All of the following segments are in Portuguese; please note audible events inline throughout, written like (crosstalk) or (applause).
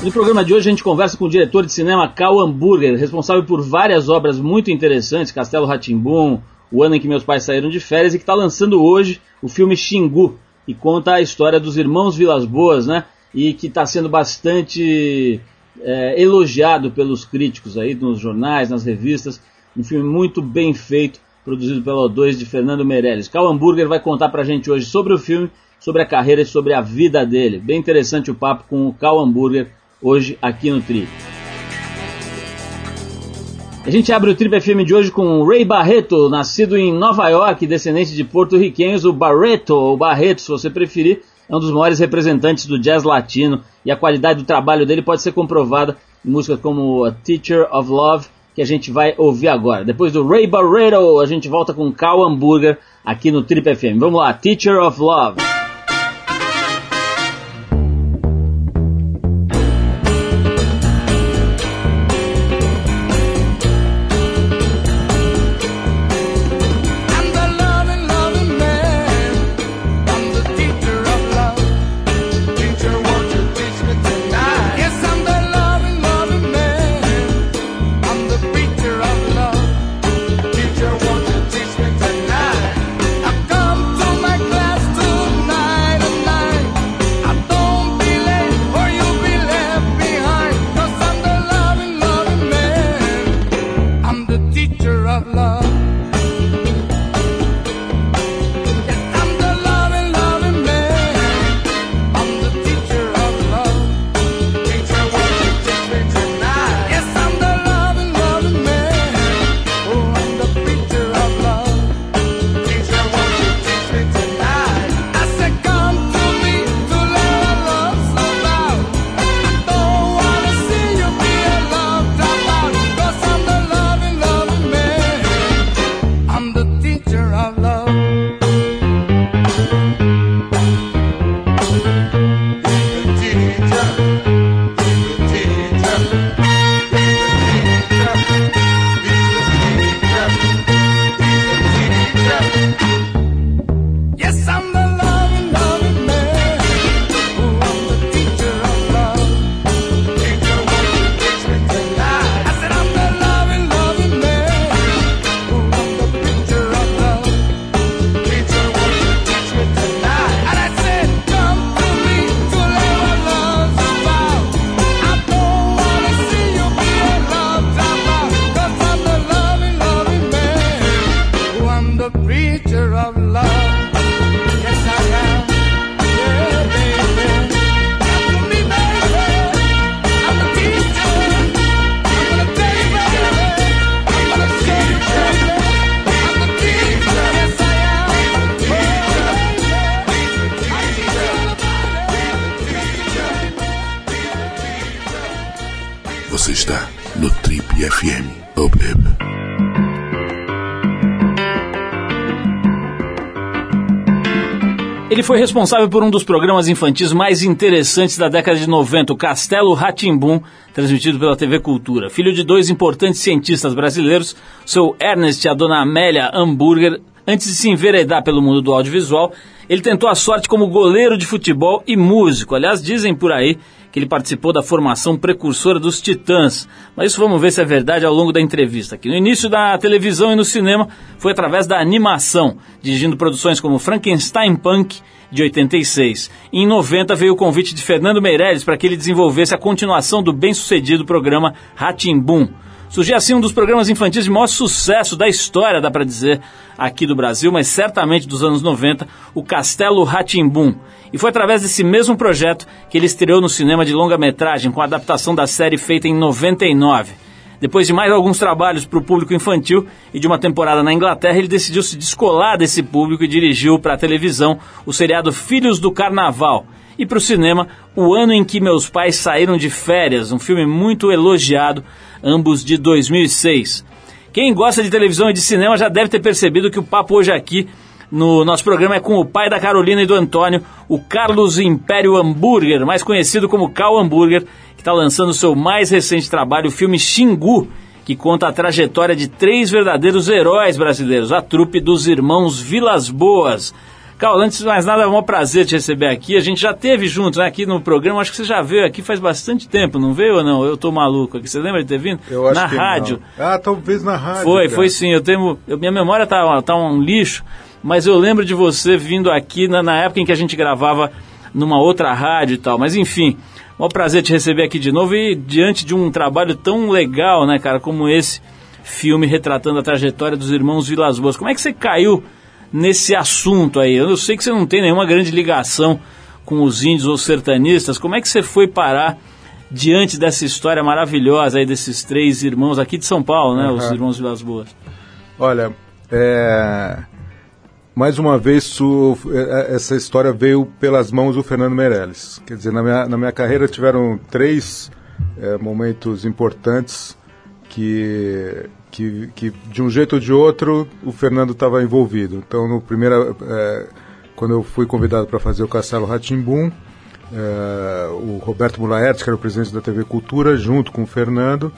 No programa de hoje a gente conversa com o diretor de cinema Cal Hamburger, responsável por várias obras muito interessantes, Castelo Ratimbum, O Ano em que Meus Pais Saíram de Férias, e que está lançando hoje o filme Xingu, e conta a história dos irmãos Vilas Boas, né? E que está sendo bastante é, elogiado pelos críticos aí, nos jornais, nas revistas. Um filme muito bem feito, produzido pela O2 de Fernando Meirelles. Cal Hamburger vai contar pra gente hoje sobre o filme, sobre a carreira e sobre a vida dele. Bem interessante o papo com o Cal Hamburger hoje aqui no Tri. A gente abre o Trip FM de hoje com Ray Barreto, nascido em Nova York, descendente de porto-riquenhos, o Barreto, ou Barreto, se você preferir, é um dos maiores representantes do jazz latino e a qualidade do trabalho dele pode ser comprovada em músicas como A Teacher of Love, que a gente vai ouvir agora. Depois do Ray Barreto, a gente volta com Cal Hamburger aqui no Trip FM. Vamos lá, Teacher of Love. Foi responsável por um dos programas infantis mais interessantes da década de 90, o Castelo Ratimbum, transmitido pela TV Cultura. Filho de dois importantes cientistas brasileiros, seu Ernest e a dona Amélia Hamburger, antes de se enveredar pelo mundo do audiovisual, ele tentou a sorte como goleiro de futebol e músico. Aliás, dizem por aí que ele participou da formação precursora dos Titãs. Mas isso vamos ver se é verdade ao longo da entrevista. Aqui no início da televisão e no cinema foi através da animação, dirigindo produções como Frankenstein Punk de 86. E em 90 veio o convite de Fernando Meirelles para que ele desenvolvesse a continuação do bem-sucedido programa Ratimbum. Surgiu assim um dos programas infantis de maior sucesso da história, dá para dizer, aqui do Brasil, mas certamente dos anos 90, o Castelo Ratimbum. E foi através desse mesmo projeto que ele estreou no cinema de longa-metragem com a adaptação da série feita em 99. Depois de mais alguns trabalhos para o público infantil e de uma temporada na Inglaterra, ele decidiu se descolar desse público e dirigiu para a televisão o seriado Filhos do Carnaval. E para o cinema, O Ano em que Meus Pais Saíram de Férias, um filme muito elogiado, ambos de 2006. Quem gosta de televisão e de cinema já deve ter percebido que o papo hoje aqui no nosso programa é com o pai da Carolina e do Antônio, o Carlos Império Hambúrguer, mais conhecido como Cal Hambúrguer, que está lançando seu mais recente trabalho, o filme Xingu, que conta a trajetória de três verdadeiros heróis brasileiros, a trupe dos irmãos Vilas Boas. Carl, antes de mais nada, é um prazer te receber aqui. A gente já teve junto né, aqui no programa, acho que você já veio aqui faz bastante tempo, não veio ou não? Eu tô maluco aqui. Você lembra de ter vindo? Eu acho na que rádio. Não. Ah, talvez na rádio. Foi, cara. foi sim. Eu tenho. Eu, minha memória tá, tá um lixo, mas eu lembro de você vindo aqui na, na época em que a gente gravava numa outra rádio e tal. Mas enfim, um prazer te receber aqui de novo e diante de um trabalho tão legal, né, cara, como esse filme retratando a trajetória dos irmãos Vilas Boas. Como é que você caiu nesse assunto aí? Eu sei que você não tem nenhuma grande ligação com os índios ou sertanistas. Como é que você foi parar diante dessa história maravilhosa aí desses três irmãos aqui de São Paulo, né, uhum. os irmãos Vilas Boas? Olha, é... mais uma vez o... essa história veio pelas mãos do Fernando Meirelles. Quer dizer, na minha, na minha carreira tiveram três é, momentos importantes que que, que de um jeito ou de outro o Fernando estava envolvido. Então, no primeiro, é, quando eu fui convidado para fazer o Castelo Ratimbum, é, o Roberto Mulaertes, que era o presidente da TV Cultura, junto com o Fernando,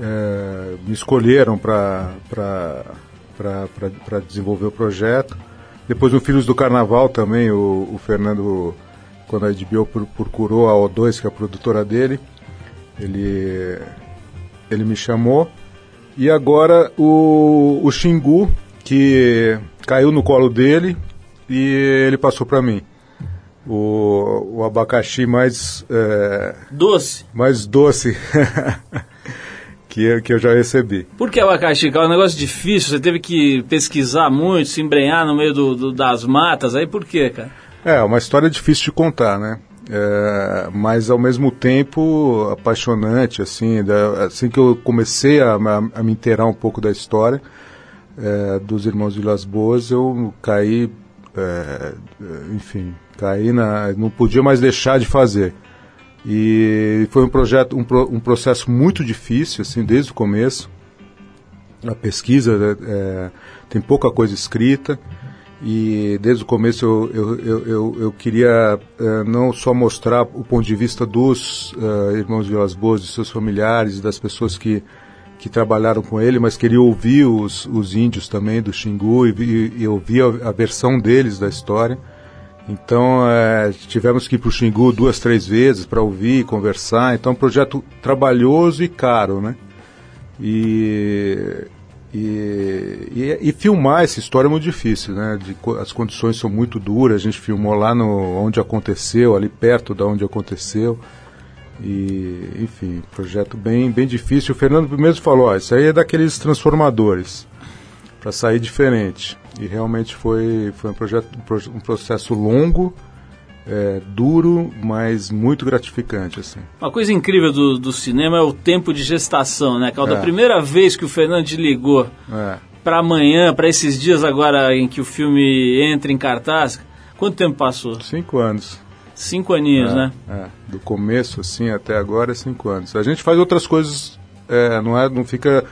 é, me escolheram para desenvolver o projeto. Depois no Filhos do Carnaval também, o, o Fernando, quando a HBO procurou a O2, que é a produtora dele, ele, ele me chamou e agora o, o Xingu, que caiu no colo dele e ele passou para mim. O, o abacaxi mais. É, doce. Mais doce. (laughs) que, que eu já recebi. Por que abacaxi? É um negócio difícil, você teve que pesquisar muito, se embrenhar no meio do, do, das matas, aí por quê, cara? É, uma história difícil de contar, né? É, mas ao mesmo tempo apaixonante, assim, da, assim que eu comecei a, a, a, me inteirar um pouco da história é, dos Irmãos Vilas Boas, eu caí, é, enfim, caí na, não podia mais deixar de fazer. E foi um projeto, um, um processo muito difícil, assim, desde o começo. A pesquisa é, tem pouca coisa escrita e desde o começo eu, eu, eu, eu, queria uh, não só mostrar o ponto de vista dos uh, irmãos Vilas Boas, de seus familiares, das pessoas que, que trabalharam com ele, mas queria ouvir os, os índios também do Xingu e, e ouvir a, a, versão deles da história. Então uh, tivemos que ir para o Xingu duas, três vezes para ouvir, conversar. Então é um projeto trabalhoso e caro, né? E e, e, e, filmar essa história é muito difícil, né? De, as condições são muito duras. A gente filmou lá no, onde aconteceu, ali perto da onde aconteceu. E, enfim, projeto bem, bem difícil. O Fernando mesmo falou: ó, isso aí é daqueles transformadores, para sair diferente. E realmente foi, foi um, projeto, um processo longo é, duro, mas muito gratificante. Assim. Uma coisa incrível do, do cinema é o tempo de gestação, né, Calda? É. Da primeira vez que o Fernando ligou é. para amanhã, para esses dias agora em que o filme entra em cartaz, quanto tempo passou? Cinco anos. Cinco aninhos, é, né? É. Do começo, assim, até agora, cinco anos. A gente faz outras coisas, é, não, é, não fica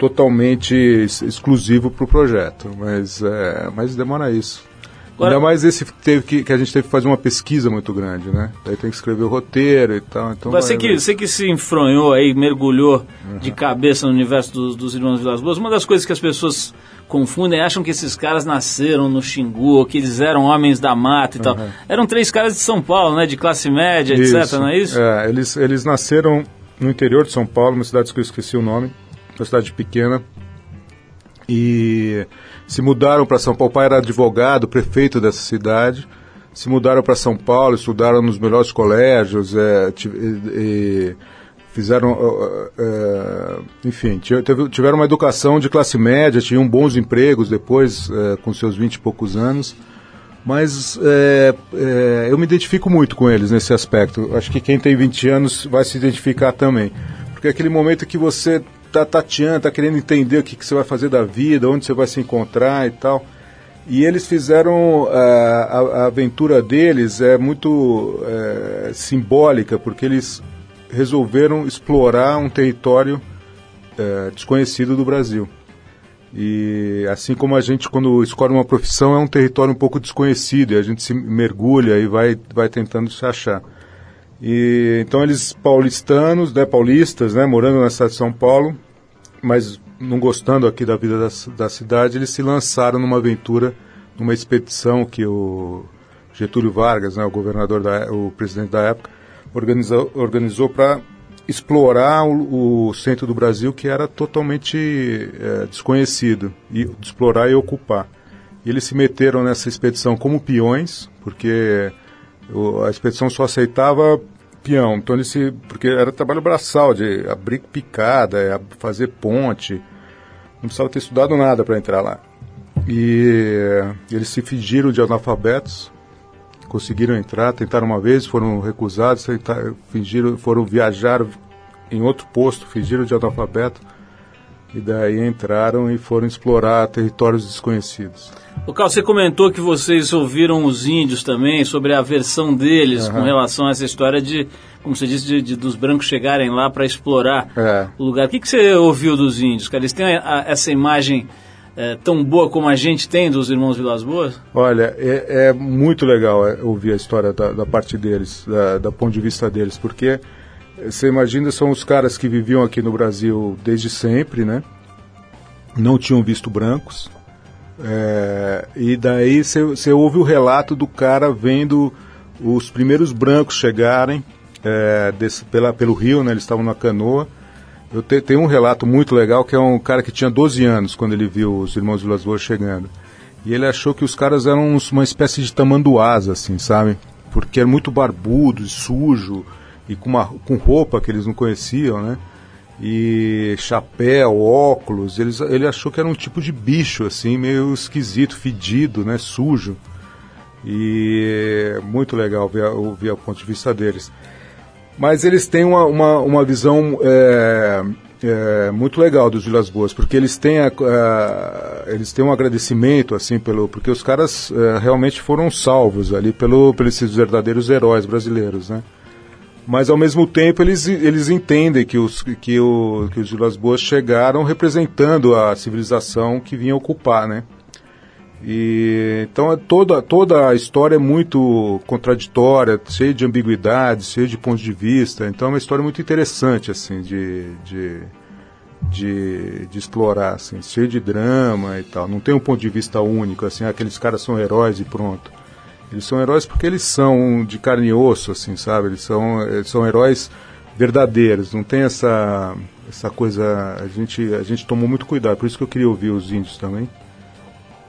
totalmente exclusivo para o projeto, mas, é, mas demora isso. Agora, Ainda mais esse teve que, que a gente teve que fazer uma pesquisa muito grande, né? Daí tem que escrever o roteiro e tal. Então você, que, você que se enfronhou aí, mergulhou uhum. de cabeça no universo dos, dos Irmãos Vilas Boas, uma das coisas que as pessoas confundem, acham que esses caras nasceram no Xingu, que eles eram homens da mata e uhum. tal. Eram três caras de São Paulo, né? De classe média, isso. etc, não é isso? É, eles, eles nasceram no interior de São Paulo, uma cidade que eu esqueci o nome, uma cidade pequena. E se mudaram para São Paulo. O pai era advogado, prefeito dessa cidade. Se mudaram para São Paulo, estudaram nos melhores colégios, é, e, fizeram, é, enfim, tiveram uma educação de classe média, tinham bons empregos depois, é, com seus vinte e poucos anos. Mas é, é, eu me identifico muito com eles nesse aspecto. Acho que quem tem 20 anos vai se identificar também. Porque é aquele momento que você tá tateando, tá querendo entender o que, que você vai fazer da vida, onde você vai se encontrar e tal. E eles fizeram uh, a, a, aventura deles é muito uh, simbólica, porque eles resolveram explorar um território uh, desconhecido do Brasil. E assim como a gente, quando escolhe uma profissão, é um território um pouco desconhecido, e a gente se mergulha e vai, vai tentando se achar. E então eles paulistanos, né, paulistas, né, morando na cidade de São Paulo, mas não gostando aqui da vida da, da cidade, eles se lançaram numa aventura numa expedição que o Getúlio Vargas, né, o governador, da, o presidente da época, organizou, organizou para explorar o, o, centro do Brasil que era totalmente é, desconhecido, e explorar e ocupar. E eles se meteram nessa expedição como peões, porque a expedição só aceitava peão, então eles se, porque era trabalho braçal, de abrir picada, é, fazer ponte, não precisava ter estudado nada para entrar lá. E eles se fingiram de analfabetos, conseguiram entrar, tentaram uma vez, foram recusados, tentaram, fingiram, foram viajar em outro posto, fingiram de analfabeto e daí entraram e foram explorar territórios desconhecidos. O Carl, você comentou que vocês ouviram os índios também sobre a versão deles uhum. com relação a essa história de, como você disse, de, de dos brancos chegarem lá para explorar é. o lugar. O que, que você ouviu dos índios, cara? Eles têm a, a, essa imagem é, tão boa como a gente tem dos irmãos Vilas Boas? Olha, é, é muito legal é, ouvir a história da, da parte deles, da, da ponto de vista deles, porque você imagina, são os caras que viviam aqui no Brasil desde sempre, né? Não tinham visto brancos. É, e daí você ouve o relato do cara vendo os primeiros brancos chegarem é, desse, pela, pelo rio, né? Eles estavam na canoa. Eu te, tenho um relato muito legal que é um cara que tinha 12 anos quando ele viu os irmãos Vilas Boas chegando. E ele achou que os caras eram uma espécie de tamanduás, assim, sabe? Porque era muito barbudo, sujo, e com, uma, com roupa que eles não conheciam, né? E chapéu, óculos, eles, ele achou que era um tipo de bicho, assim, meio esquisito, fedido, né? Sujo. E muito legal ver, ouvir o ponto de vista deles. Mas eles têm uma, uma, uma visão é, é, muito legal dos Vilas Boas, porque eles têm, a, a, eles têm um agradecimento, assim, pelo, porque os caras é, realmente foram salvos ali pelo, pelos verdadeiros heróis brasileiros, né? Mas ao mesmo tempo eles, eles entendem que os, que, o, que os Vilas Boas chegaram representando a civilização que vinha ocupar, né? E, então é toda, toda a história é muito contraditória, cheia de ambiguidades, cheia de pontos de vista. Então é uma história muito interessante assim de, de, de, de explorar, assim, cheia de drama e tal. Não tem um ponto de vista único, assim, aqueles caras são heróis e pronto. Eles são heróis porque eles são de carne e osso, assim, sabe? Eles são, eles são heróis verdadeiros. Não tem essa, essa coisa. A gente, a gente tomou muito cuidado, por isso que eu queria ouvir os índios também.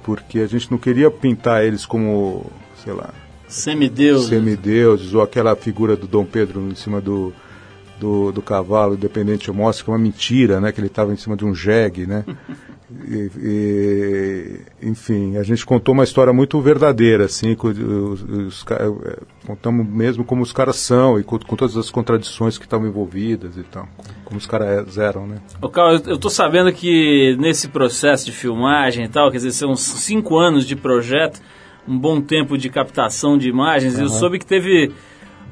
Porque a gente não queria pintar eles como, sei lá. Semideuses. Semideuses, ou aquela figura do Dom Pedro em cima do, do, do cavalo, independente mostra que é uma mentira, né? Que ele estava em cima de um jegue, né? (laughs) E, e, enfim, a gente contou uma história muito verdadeira, assim, os, os, é, contamos mesmo como os caras são e com, com todas as contradições que estavam envolvidas e tal, como os caras eram, né? Ô, Carlos, eu tô sabendo que nesse processo de filmagem e tal, quer dizer, são cinco anos de projeto, um bom tempo de captação de imagens, uhum. eu soube que teve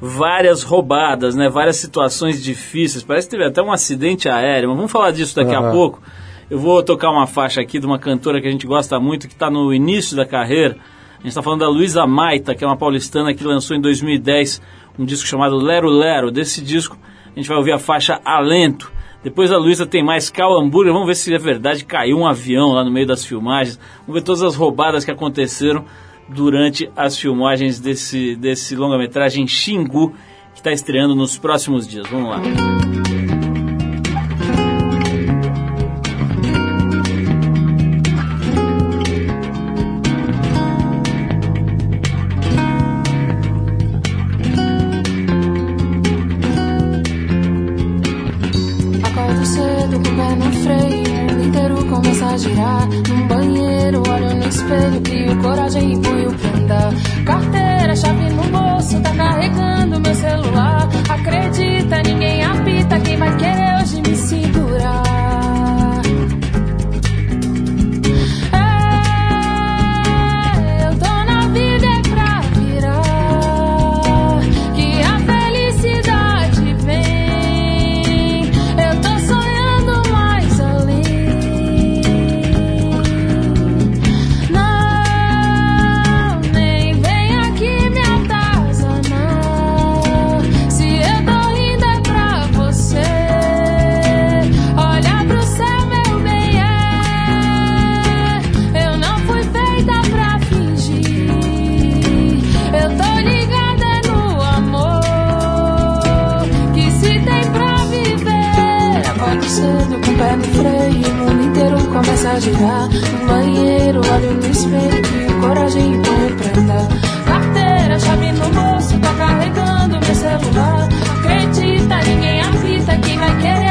várias roubadas, né, várias situações difíceis, parece que teve até um acidente aéreo, mas vamos falar disso daqui uhum. a pouco. Eu vou tocar uma faixa aqui de uma cantora que a gente gosta muito, que está no início da carreira. A gente está falando da Luísa Maita, que é uma paulistana que lançou em 2010 um disco chamado Lero Lero. Desse disco a gente vai ouvir a faixa Alento. Depois a Luísa tem mais Cal Hambúrguer. Vamos ver se é verdade caiu um avião lá no meio das filmagens. Vamos ver todas as roubadas que aconteceram durante as filmagens desse, desse longa-metragem Xingu, que está estreando nos próximos dias. Vamos lá. coragem e punho pra andar. Carteira, chave no bolso, tá carregando meu celular. Acredita, ninguém apita, quem vai querer girar. No banheiro, olho no espelho, coragem e põe pra andar. Carteira, chave no bolso, tá carregando meu celular. Acredita, ninguém avisa quem vai querer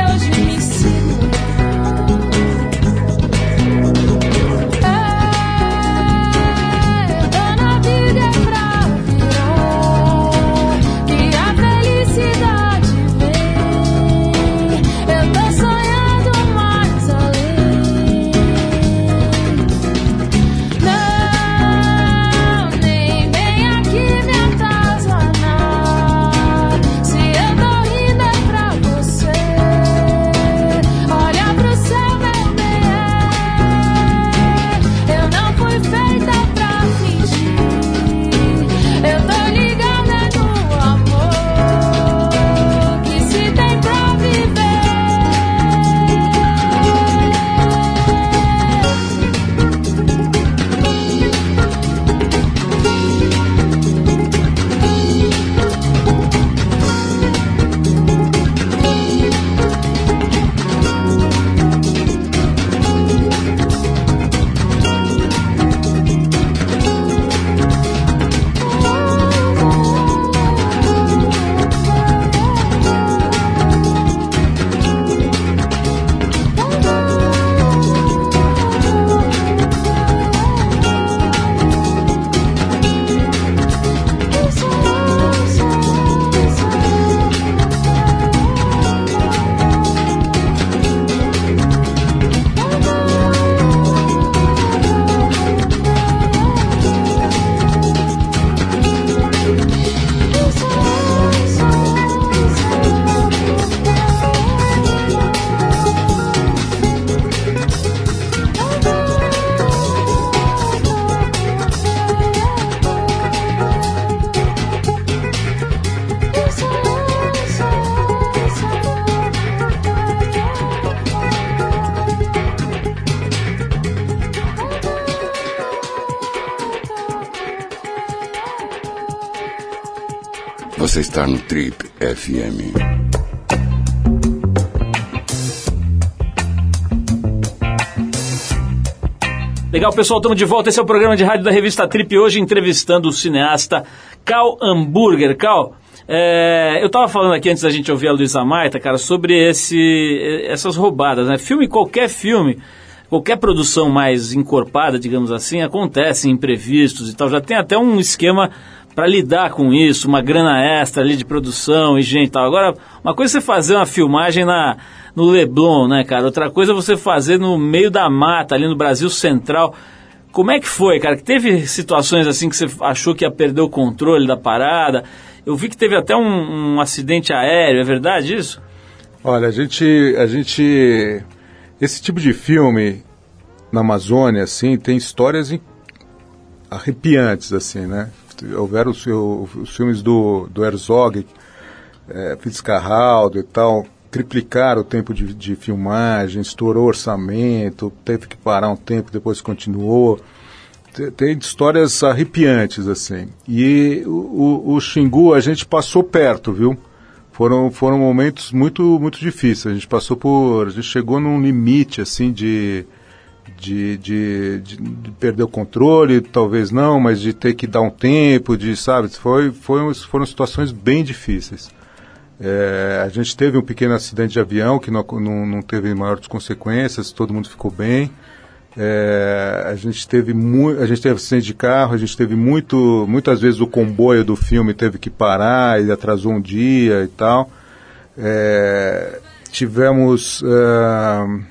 Você está no Trip FM. Legal, pessoal, estamos de volta. Esse é o programa de rádio da revista Trip. Hoje entrevistando o cineasta Cal Hamburger. Cal, é, eu estava falando aqui antes da gente ouvir a Luísa Maita, cara, sobre esse, essas roubadas, né? Filme, qualquer filme, qualquer produção mais encorpada, digamos assim, acontece imprevistos e tal. Já tem até um esquema para lidar com isso, uma grana extra ali de produção e gente tal. Agora, uma coisa é você fazer uma filmagem na, no Leblon, né, cara? Outra coisa é você fazer no meio da mata, ali no Brasil Central. Como é que foi, cara? Que teve situações assim que você achou que ia perder o controle da parada? Eu vi que teve até um, um acidente aéreo, é verdade isso? Olha, a gente, a gente, esse tipo de filme na Amazônia, assim, tem histórias arrepiantes, assim, né? Houveram os, os filmes do, do Herzog, é, Fitzcarraldo e tal, triplicaram o tempo de, de filmagem, estourou orçamento, teve que parar um tempo, depois continuou. Tem, tem histórias arrepiantes, assim. E o, o, o Xingu a gente passou perto, viu? Foram, foram momentos muito, muito difíceis. A gente passou por. A gente chegou num limite, assim, de de, de, de, de, perder o controle, talvez não, mas de ter que dar um tempo, de, sabe, foi, foi, foram situações bem difíceis. É, a gente teve um pequeno acidente de avião que não, não, não teve maiores consequências, todo mundo ficou bem. É, a gente teve muito, a gente teve acidente de carro, a gente teve muito, muitas vezes o comboio do filme teve que parar, ele atrasou um dia e tal. É, tivemos uh,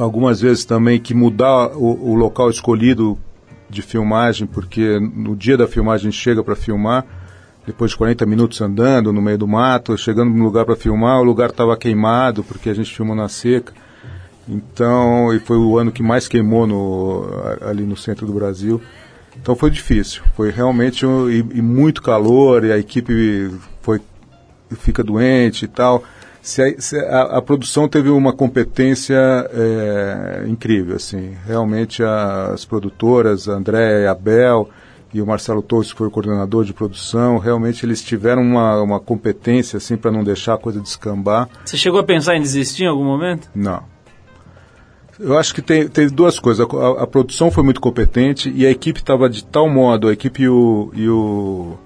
algumas vezes também que mudar o, o, local escolhido de filmagem, porque no dia da filmagem chega para filmar, depois de 40 minutos andando no meio do mato, chegando no lugar para filmar, o lugar estava queimado, porque a gente filmou na seca. Então, e foi o ano que mais queimou no, ali no centro do Brasil. Então foi difícil, foi realmente um, e, e muito calor, e a equipe foi fica doente e tal se a, se a, a, produção teve uma competência é, incrível, assim, realmente as produtoras, André e Abel e o Marcelo Torres, que foi o coordenador de produção, realmente eles tiveram uma, uma competência assim para não deixar a coisa descambar. Você chegou a pensar em desistir em algum momento? Não. Eu acho que tem, teve duas coisas. A, a, produção foi muito competente e a equipe estava de tal modo, a equipe e o, e o,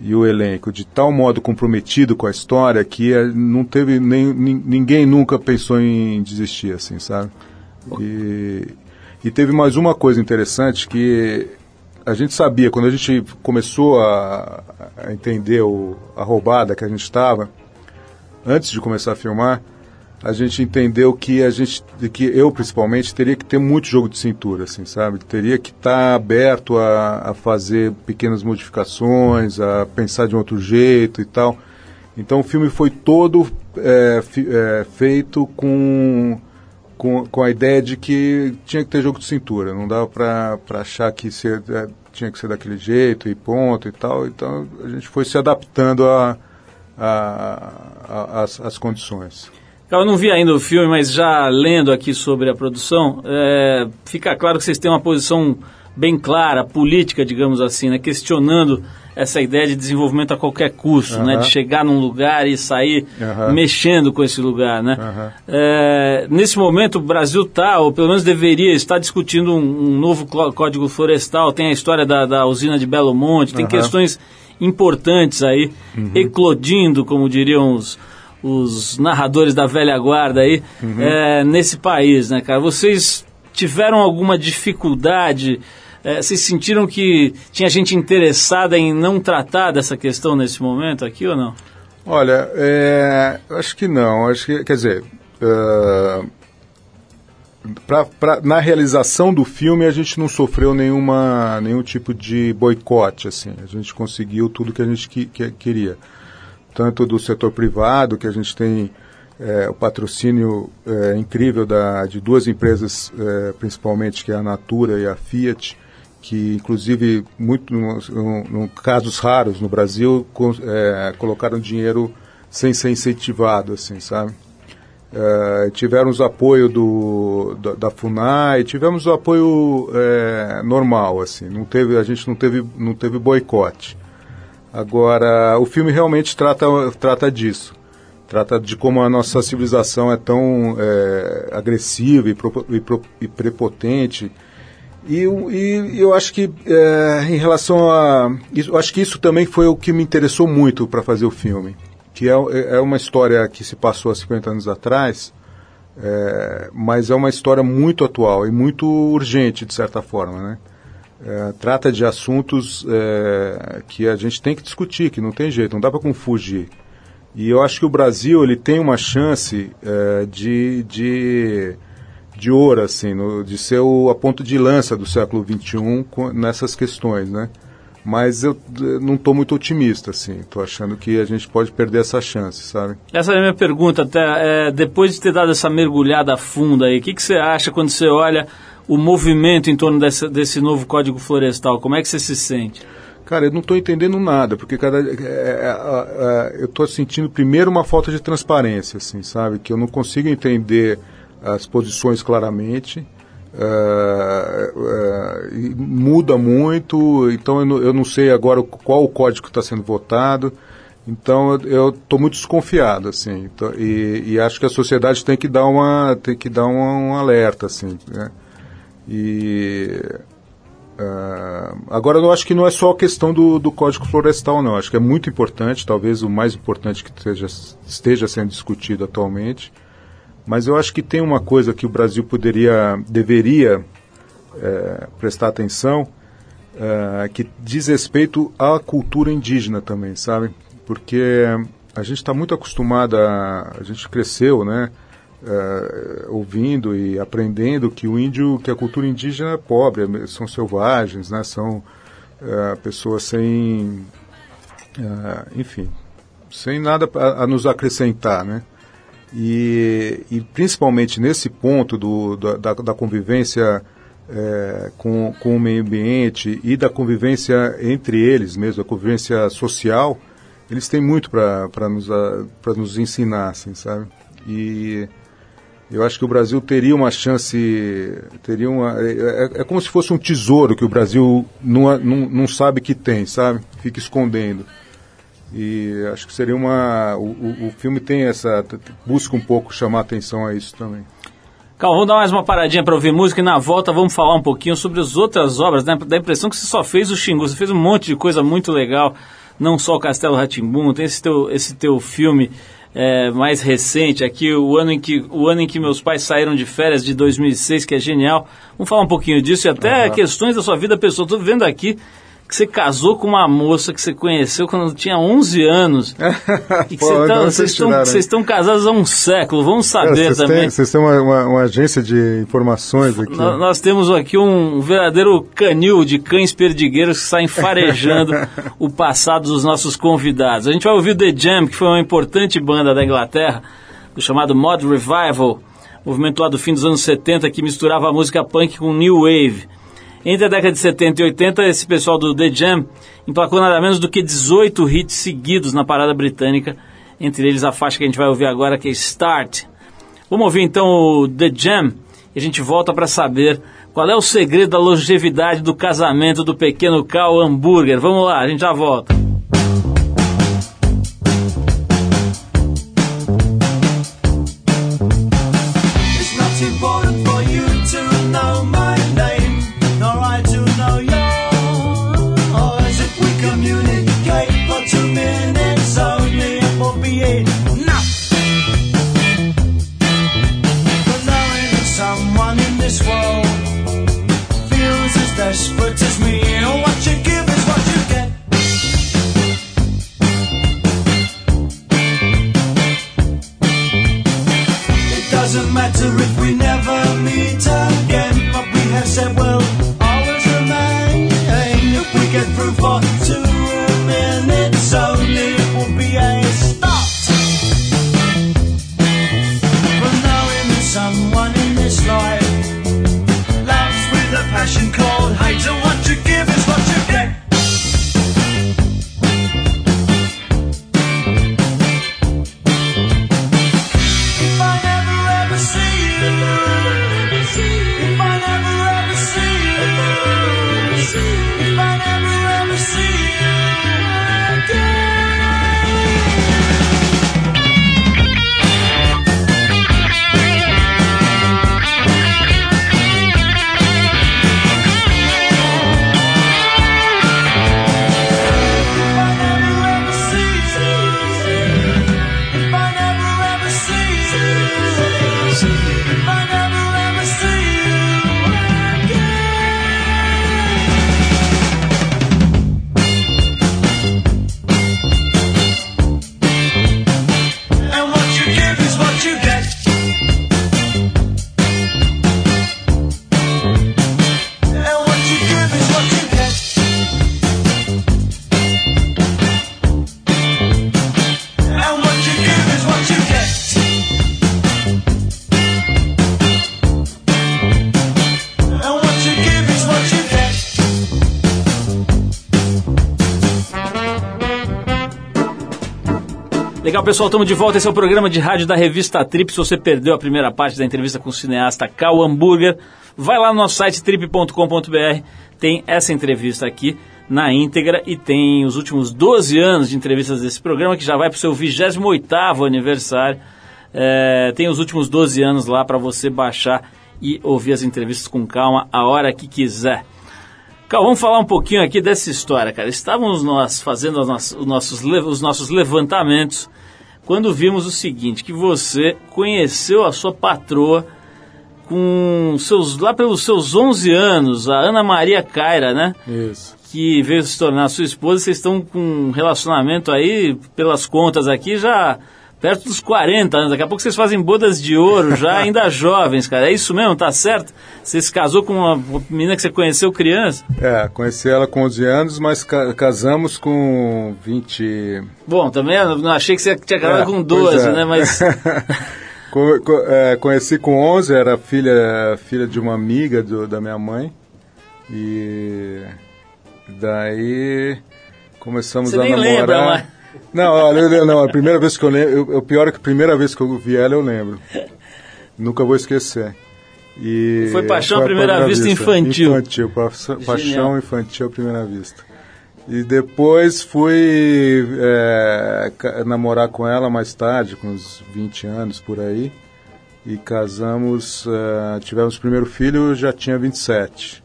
e o elenco, de tal modo comprometido com a história que eh, não teve nem, ninguém nunca pensou em desistir, assim, sabe? E, e teve mais uma coisa interessante que a gente sabia, quando a gente começou a, a entender o, a roubada que a gente estava, antes de começar a filmar, a gente entendeu que a gente, que eu principalmente, teria que ter muito jogo de cintura, assim, sabe? Teria que estar tá aberto a, a fazer pequenas modificações, a pensar de um outro jeito e tal. Então o filme foi todo é, é, feito com, com, com a ideia de que tinha que ter jogo de cintura, não dava para achar que ser, é, tinha que ser daquele jeito e ponto e tal. Então a gente foi se adaptando a, a, a, as, as condições. Eu não vi ainda o filme, mas já lendo aqui sobre a produção, é, fica claro que vocês têm uma posição bem clara, política, digamos assim, né, questionando essa ideia de desenvolvimento a qualquer custo, uhum. né, de chegar num lugar e sair uhum. mexendo com esse lugar, né. Uhum. É, nesse momento o Brasil está, ou pelo menos deveria estar discutindo um, um novo código florestal, tem a história da, da usina de Belo Monte, tem questões importantes aí, uhum. eclodindo, como diriam os os narradores da velha guarda aí uhum. é, nesse país, né, cara? Vocês tiveram alguma dificuldade? É, vocês sentiram que tinha gente interessada em não tratar dessa questão nesse momento aqui ou não? Olha, é, acho que não. Acho que, quer dizer, uh, pra, pra, na realização do filme a gente não sofreu nenhuma, nenhum tipo de boicote. Assim, a gente conseguiu tudo que a gente que, que, queria tanto do setor privado, que a gente tem é, o patrocínio é, incrível da, de duas empresas, é, principalmente, que é a Natura e a Fiat, que inclusive, muito, no, casos raros no Brasil, com, é, colocaram dinheiro sem ser incentivado, assim, sabe? É, tivemos apoio do, da, da, FUNAI, tivemos o apoio é, normal, assim, não teve, a gente não teve, não teve boicote. Agora, o filme realmente trata, trata disso. Trata de como a nossa civilização é tão é, agressiva e, pro, e, pro, e, prepotente. E, e eu acho que, é, em relação a. Eu acho que isso também foi o que me interessou muito para fazer o filme. Que é, é uma história que se passou há 50 anos atrás, é, mas é uma história muito atual e muito urgente, de certa forma, né? É, trata de assuntos é, que a gente tem que discutir, que não tem jeito, não dá para fugir. E eu acho que o Brasil ele tem uma chance é, de, de, de ouro, assim, no, de ser o, a ponto de lança do século XXI com, nessas questões, né? Mas eu não estou muito otimista, assim. Estou achando que a gente pode perder essa chance, sabe? Essa é a minha pergunta, até. É, depois de ter dado essa mergulhada funda aí, o que, que você acha quando você olha o movimento em torno desse, desse novo Código Florestal? Como é que você se sente? Cara, eu não estou entendendo nada, porque cada, é, é, é, eu estou sentindo primeiro uma falta de transparência, assim, sabe? Que eu não consigo entender as posições claramente. Uh, uh, muda muito, então eu não, eu não, sei agora qual o código está sendo votado. Então eu estou muito desconfiado, assim, então, e, e, acho que a sociedade tem que dar uma tem que dar um, um alerta, assim. Né? E uh, agora eu acho que não é só a questão do, do Código Florestal, não. Acho que é muito importante, talvez o mais importante que esteja, esteja sendo discutido atualmente. Mas eu acho que tem uma coisa que o Brasil poderia, deveria é, prestar atenção, é, que diz respeito à cultura indígena também, sabe? Porque a gente está muito acostumado, a, a gente cresceu, né? Uh, ouvindo e aprendendo que o índio, que a cultura indígena é pobre, é são selvagens, né? São uh, pessoas sem, uh, enfim, sem nada a, a, nos acrescentar, né? E, e principalmente nesse ponto do, da, da convivência é, com, com o meio ambiente e da convivência entre eles mesmo, a convivência social, eles têm muito para nos, nos ensinar, assim, sabe? E Eu acho que o Brasil teria uma chance, teria uma, é, é- é como se fosse um tesouro que o Brasil não, não, não sabe que tem, sabe? Fica escondendo. E acho que seria uma, o, o, filme tem essa, busca um pouco chamar atenção a isso também. Calma, vamos dar mais uma paradinha para ouvir música e na volta vamos falar um pouquinho sobre as outras obras. Dá dá a impressão que você só fez o Xingu, você fez um monte de coisa muito legal, não só o Castelo Ratimbum, tem esse teu, esse teu filme é, mais recente aqui, o ano, em que, o ano em que meus pais saíram de férias de 2006, que é genial. Vamos falar um pouquinho disso e até Aham. questões da sua vida pessoal. Estou vendo aqui que você casou com uma moça que você conheceu quando tinha 11 anos. E (laughs) que tá- onde vocês vocês estão casados há um século. Vamos saber também. vocês têm uma, uma, uma agência de informações aqui. Nó- Nós temos aqui um verdadeiro canil de cães perdigueiros que saem farejando (laughs) o passado dos nossos convidados. A gente vai ouvir The Jam, que foi uma importante banda da Inglaterra, do chamado Mod Revival, movimento lá do fim dos anos 70 que misturava a música punk com new wave. Entre a década de 70 e 80, esse pessoal do The Jam emplacou nada menos do que 18 hits seguidos na parada britânica, entre eles a faixa que a gente vai ouvir agora, que é Start. Vamos ouvir então o The Jam e a gente volta para saber qual é o segredo da longevidade do casamento do pequeno Cal Hambúrguer. Vamos lá, a gente já volta. Legal, pessoal, estamos de volta. Esse é o programa de rádio da revista Trip. Se você perdeu a primeira parte da entrevista com o cineasta Cal Hambúrguer, vai lá no nosso site trip.com.br. Tem essa entrevista aqui na íntegra e tem os últimos 12 anos de entrevistas desse programa, que já vai para o seu 28º aniversário. É, tem os últimos 12 anos lá para você baixar e ouvir as entrevistas com calma a hora que quiser. Cal, vamos falar um pouquinho aqui dessa história, cara. Estávamos nós fazendo os nossos, os nossos levantamentos quando vimos o seguinte, que você conheceu a sua patroa com seus lá pelos seus 11 anos, a Ana Maria Caira, né? Isso. Que veio se tornar sua esposa. Vocês estão com um relacionamento aí, pelas contas aqui, já perto dos 40 anos. Daqui a pouco vocês fazem bodas de ouro, já (laughs) ainda jovens, cara. É isso mesmo, tá certo? Você se casou com uma menina que você conheceu criança? É, conheci ela com 11 anos, mas ca- casamos com 20... Bom, também não achei que você tinha casado É, com pois 12, é. né? Mas (laughs) é, conheci com 11, era filha, filha de uma amiga do- da minha mãe. E daí começamos Você a namorar. lembra, mas- Não, olha, não, a primeira vez que eu lembro, o pior é que a primeira vez que eu vi ela eu lembro. Nunca vou esquecer. E Foi Paixão à foi a Primeira Vista infantil. Infantil, pa- Genial. Paixão Infantil à Primeira Vista. E depois fui é, namorar com ela mais tarde, com uns 20 anos por aí. E casamos, é, tivemos o primeiro filho, já tinha 27.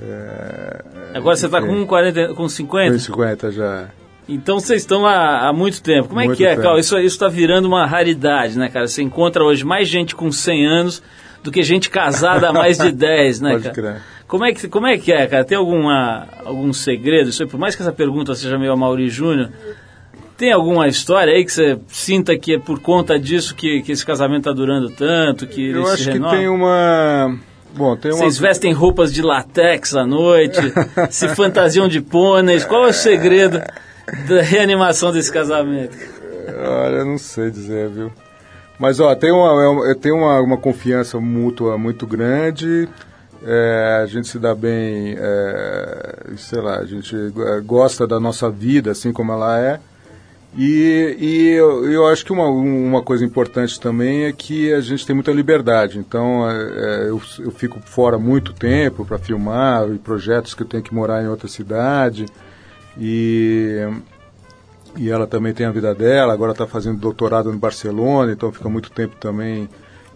É, Agora você está com 40, com 50? com 50 já. Então vocês estão há, há muito tempo. Como é Muito que é. Cal? Isso está virando uma raridade, né, cara? Você encontra hoje mais gente com 100 anos do que gente casada há mais de (laughs) 10, né, Pode cara? crer. Como é, que, como é que é, cara? Tem alguma, algum segredo? Isso aí, por mais que essa pergunta seja meio a Mauri Júnior, tem alguma história aí que você sinta que é por conta disso que, que esse casamento está durando tanto, que Eu acho que renova? tem uma. Bom, tem uma. Vocês vestem roupas de latex à noite, (laughs) se fantasiam de pôneis. Qual é o segredo da reanimação desse casamento? Olha, eu não sei dizer, viu? Mas, ó, tem uma, é uma- tem uma, uma confiança mútua muito grande. é, a gente se dá bem, é, sei lá, a gente é, gosta da nossa vida assim como ela é. E, e eu, eu acho que uma, uma coisa importante também é que a gente tem muita liberdade. Então, é, é, eu, eu fico fora muito tempo para filmar, e projetos que eu tenho que morar em outra cidade. E, e ela também tem a vida dela, agora está fazendo doutorado em Barcelona, então fica muito tempo também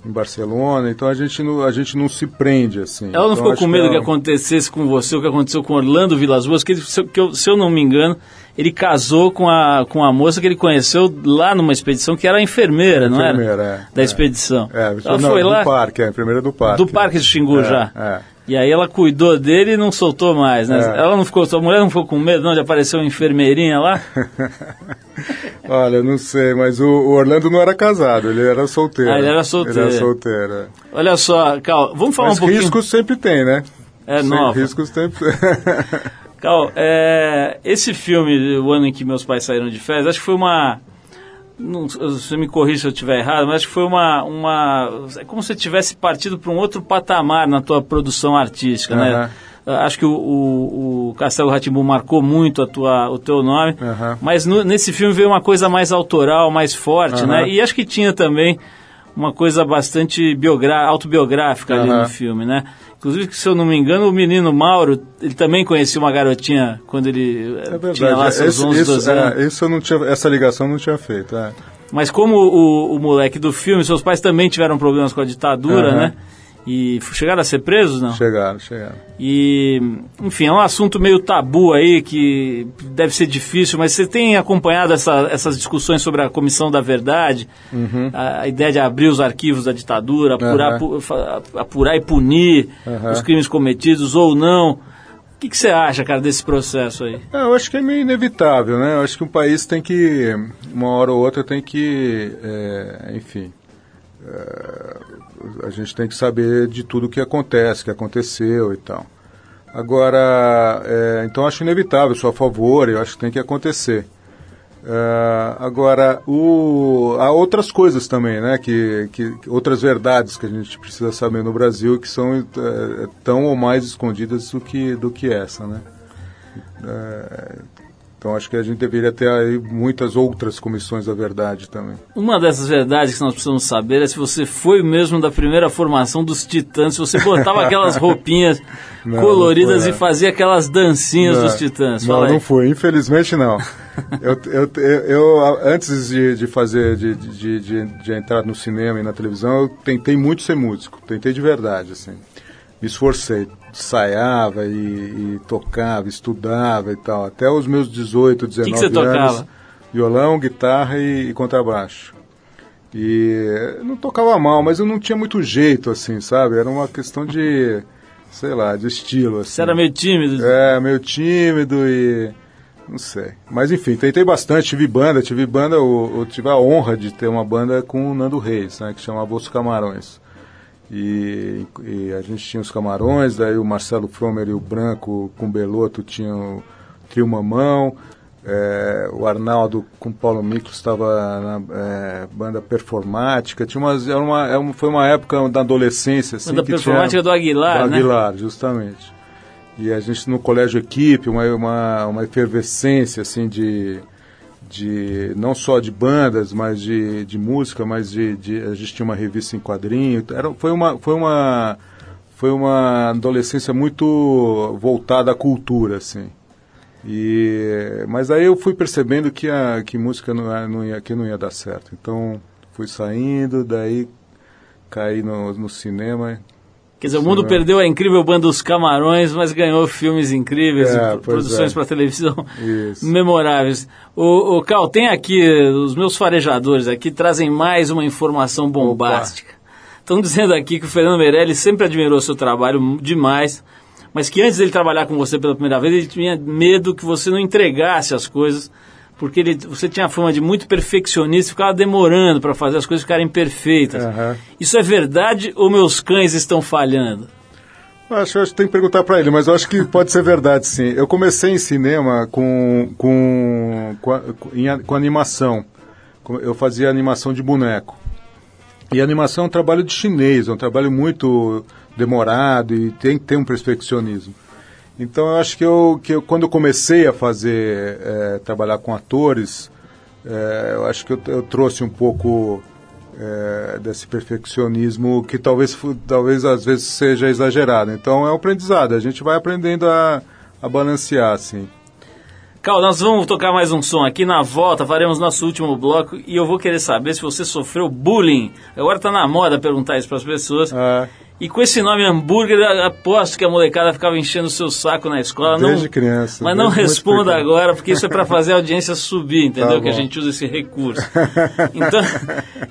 em Barcelona. Então a gente não, a gente não se prende assim. Ela não Então, ficou com medo que ela- acontecesse com você o que aconteceu com Orlando Vilas Boas, que, se, eu- que eu, se eu não me engano, ele casou com a, com a moça que ele conheceu lá numa expedição, que era a enfermeira, não era? Enfermeira, é, Da é. expedição. É, ela não, foi do lá parque, é, a enfermeira do parque. do Parque do Xingu É, já. é. E aí ela cuidou dele e não soltou mais, né? É. Ela não ficou, sua mulher não ficou com medo não de aparecer uma enfermeirinha lá? (laughs) Olha, não sei, mas o, o Orlando não era casado, ele era solteiro. Ah, ele era solteiro. Ele era solteiro. é. Olha só, Cal, vamos falar Mas um pouquinho... riscos sempre tem, né? É nova. Riscos sempre (laughs) Cal, é, esse filme, o ano em que meus pais saíram de férias, acho que foi uma. Não, você me corrija se eu estiver errado, mas acho que foi uma. uma é como se você tivesse partido para um outro patamar na tua produção artística, né? Acho que o, o, o Castelo Ratimbu marcou muito a tua, o teu nome, Aham. mas no- nesse filme veio uma coisa mais autoral, mais forte, Aham. né? E acho que tinha também uma coisa bastante autobiográfica ali no filme, né? Inclusive, se eu não me engano, o menino Mauro, ele também conhecia uma garotinha quando ele eh, É verdade. tinha lá seus Esse- 11, isso, 12 anos. é, isso eu não tinha, essa ligação eu não tinha feito. É. Mas como o, o moleque do filme, seus pais também tiveram problemas com a ditadura, Aham. né? E chegaram a ser presos, não? Chegaram, chegaram. E, enfim, é um assunto meio tabu aí, que deve ser difícil, mas você tem acompanhado essa- essas discussões sobre a Comissão da Verdade, a, a ideia de abrir os arquivos da ditadura, apurar, Uhum. pu- apurar e punir Uhum. os crimes cometidos ou não. O que, que você acha, cara, desse processo aí? É, eu acho que é meio inevitável, né? Eu acho que um país tem que, uma hora ou outra, tem que, é, enfim, é, a gente tem que saber de tudo o que acontece, que aconteceu e tal. Agora, é, então acho inevitável, sou a favor, eu acho que tem que acontecer. É, agora, o, há outras coisas também, né? Que, que, outras verdades que a gente precisa saber no Brasil que são é, tão ou mais escondidas do que, do que essa, né? Então acho que a gente deveria ter aí muitas outras comissões da verdade também. Uma dessas verdades que nós precisamos saber é se você foi mesmo da primeira formação dos Titãs, se você botava (laughs) aquelas roupinhas Não, coloridas não foi, e é. fazia aquelas dancinhas dos Não, Titãs. Não, Fala aí. não foi, infelizmente não. (laughs) eu, eu, eu, eu, antes de, de fazer, de, de, de, de entrar no cinema e na televisão, eu tentei muito ser músico, tentei de verdade, assim. Me esforcei, ensaiava e, e tocava, estudava e tal. Até os meus 18, 19 que você anos. tocava? Violão, guitarra e, e contrabaixo. E não tocava mal, mas eu não tinha muito jeito, assim, sabe? Era uma questão de, sei lá, de estilo, assim. Você era meio tímido. É, meio tímido e. Não sei. Mas enfim, tentei bastante, tive banda, tive banda, eu, eu tive a honra de ter uma banda com o Nando Reis, né, que chamava Os Camarões. E, e a gente tinha os Camarões, daí o Marcelo Fromer e o Branco com o Beloto tinham Trio Mamão, é, o Arnaldo com o Paulo Miklos estava na é, banda performática, tinha umas, era uma, era uma- foi uma época da adolescência. Assim, Banda que performática tinha, do Aguilar, do né? Aguilar, justamente. E a gente no colégio equipe, uma, uma, uma efervescência assim de, de não só de bandas, mas de, de música, mas de, de a gente tinha uma revista em quadrinho. Era, foi uma foi uma foi uma adolescência muito voltada à cultura, assim. E mas aí eu fui percebendo que a que música não, ia- não ia que não ia dar certo. Então fui saindo, daí caí no, no cinema. Quer dizer, o mundo Sim. perdeu a incrível banda dos Camarões, mas ganhou filmes incríveis, É, produções é. para televisão Isso. (laughs) memoráveis. O, o Cal, tem aqui, os meus farejadores aqui trazem mais uma informação bombástica. Estão dizendo aqui que o Fernando Meirelles sempre admirou seu trabalho demais, mas que antes dele trabalhar com você pela primeira vez, ele tinha medo que você não entregasse as coisas, porque ele, você tinha a fama de muito perfeccionista e ficava demorando para fazer as coisas ficarem perfeitas. Aham. Isso é verdade ou meus cães estão falhando? Eu Acho, acho que tem que perguntar para ele, mas eu acho que pode ser verdade, sim. Eu comecei em cinema com, com, com, com- em a- com animação. Eu fazia animação de boneco. E animação é um trabalho de chinês, é um trabalho muito demorado e tem que ter um perfeccionismo. Então eu acho que, eu, que eu, quando eu comecei a fazer, eh, trabalhar com atores, eh, eu acho que eu, eu trouxe um pouco eh, desse perfeccionismo que talvez, talvez às vezes seja exagerado. Então é um aprendizado, a gente vai aprendendo a, a balancear, assim. Cal, nós vamos tocar mais um som aqui. Na volta faremos nosso último bloco e eu vou querer saber se você sofreu bullying. Agora tá na moda perguntar isso para as pessoas. Ah, E com esse nome hambúrguer, aposto que a molecada ficava enchendo o seu saco na escola. Desde não, criança, Mas não responda agora, porque isso é para fazer a audiência subir, entendeu? Tá que a gente usa esse recurso. (laughs) Então,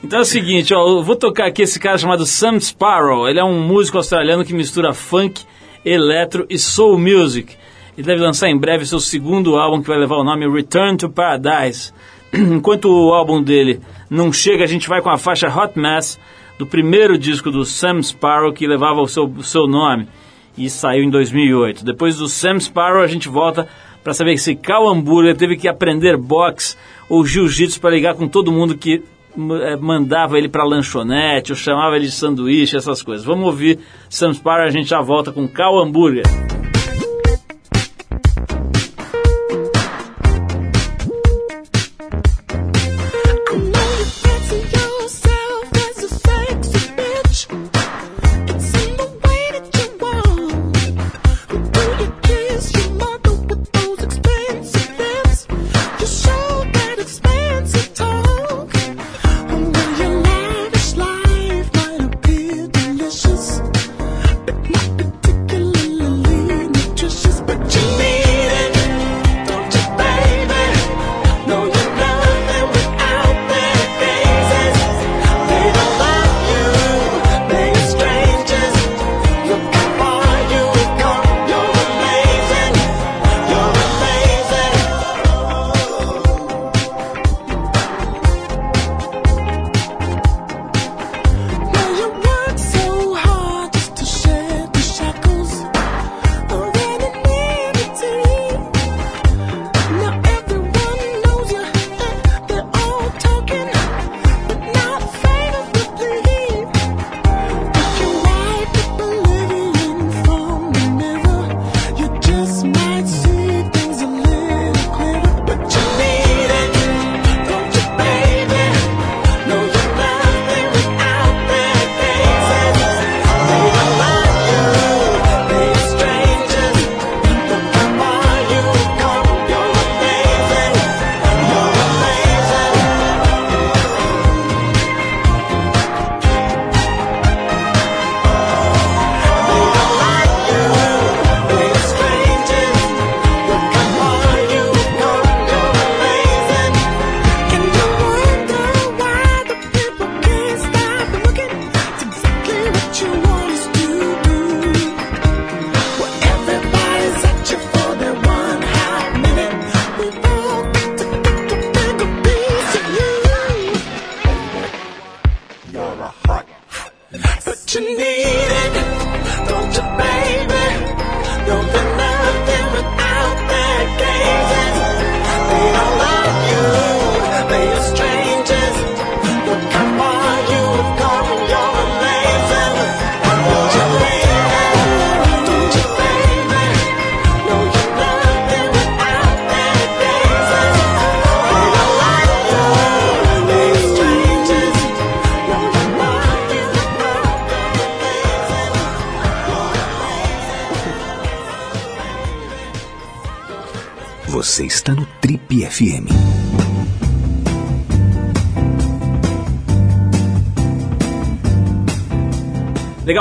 então é o seguinte, ó, eu vou tocar aqui esse cara chamado Sam Sparrow. Ele é um músico australiano que mistura funk, eletro e soul music. Ele deve lançar em breve seu segundo álbum que vai levar o nome Return to Paradise. (clears throat) Enquanto o álbum dele não chega, a gente vai com a faixa Hot Mess do primeiro disco do Sam Sparrow que levava o seu, o seu nome e saiu em 2008. Depois do Sam Sparrow a gente volta para saber se Cal Hambúrguer teve que aprender boxe ou jiu-jitsu para ligar com todo mundo que eh, mandava ele para lanchonete ou chamava ele de sanduíche, essas coisas. Vamos ouvir Sam Sparrow, a gente já volta com Cal Hambúrguer.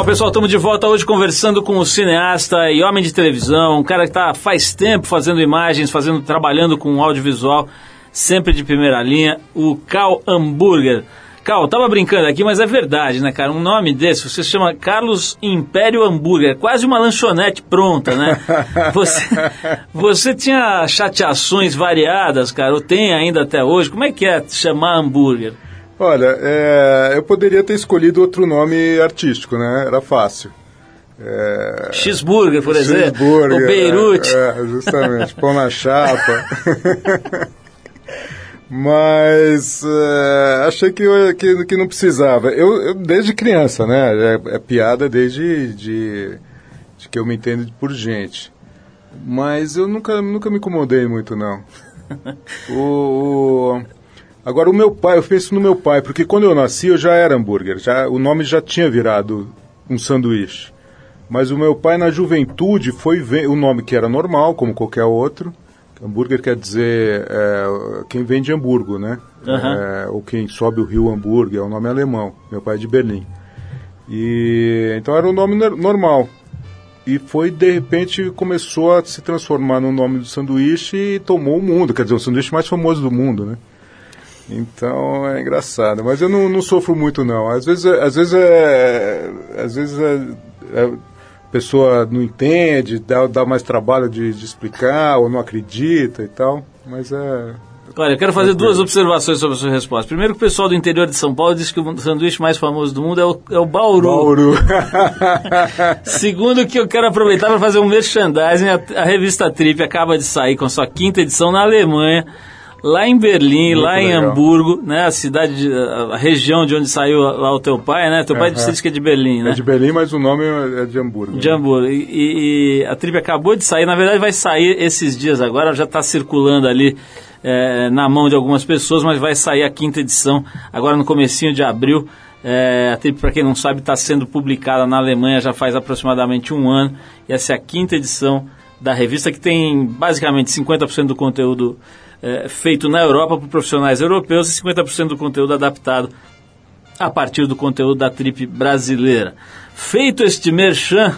Legal, pessoal, estamos de volta hoje conversando com o cineasta e homem de televisão, um cara que está faz tempo fazendo imagens, fazendo, trabalhando com audiovisual, sempre de primeira linha, o Cal Hamburger. Cal, tava brincando aqui, mas é verdade, né, cara? Um nome desse, você se chama Carlos Império Hambúrguer, quase uma lanchonete pronta, né? (laughs) Você, você tinha chateações variadas, cara, ou tem ainda até hoje? Como é que é chamar hambúrguer? Olha, é, eu poderia ter escolhido outro nome artístico, né? Era fácil. É, Cheeseburger, por exemplo? cheeseburger, O Beirute? É, é, justamente, pão na chapa. (laughs) Mas é, achei que, eu- que, que não precisava. Eu, eu desde criança, né? É, é piada desde de, de que eu me entendo por gente. Mas eu nunca, nunca me incomodei muito, não. (laughs) o, o- agora, o meu pai, eu penso no meu pai, porque quando eu nasci eu já era hambúrguer. Já, o nome já tinha virado um sanduíche. Mas o meu pai, na juventude, foi ver o nome que era normal, como qualquer outro. Hambúrguer quer dizer é, quem vende Hamburgo, né? Aham. É, ou quem sobe o rio Hamburgo, é um nome alemão. Meu pai é de Berlim. E então era um nome nor- normal. E foi, de repente, começou a se transformar no nome do sanduíche e tomou o mundo. Quer dizer, o sanduíche mais famoso do mundo, né? Então é engraçado, mas eu não, não sofro muito não. Às vezes, é- às vezes é, às vezes é, é- a pessoa não entende, dá, dá mais trabalho de, de explicar ou não acredita e tal. Mas é Olha, eu quero fazer duas observações sobre a sua resposta. Primeiro, que o pessoal do interior de São Paulo diz que o sanduíche mais famoso do mundo é o, é o Bauru. Bauru. (laughs) Segundo, que eu quero aproveitar para fazer um merchandising. A, a revista Trip acaba de sair com sua quinta edição na Alemanha, lá em Berlim, Muito lá em legal. Hamburgo, né? A cidade, de- a, região de onde saiu lá o teu pai, né? Teu pai você disse que é de Berlim, né? é de Berlim, mas o nome é de Hamburgo. De Hamburgo. E, e- e a Trip acabou de sair, na verdade vai sair esses dias agora, já está circulando ali é, na mão de algumas pessoas, mas vai sair a quinta edição agora no comecinho de abril. É, a Trip, para quem não sabe, está sendo publicada na Alemanha já faz aproximadamente um ano. E essa é a quinta edição da revista, que tem basicamente 50% do conteúdo é, feito na Europa por profissionais europeus e 50% do conteúdo adaptado a partir do conteúdo da Trip brasileira. Feito este merchan,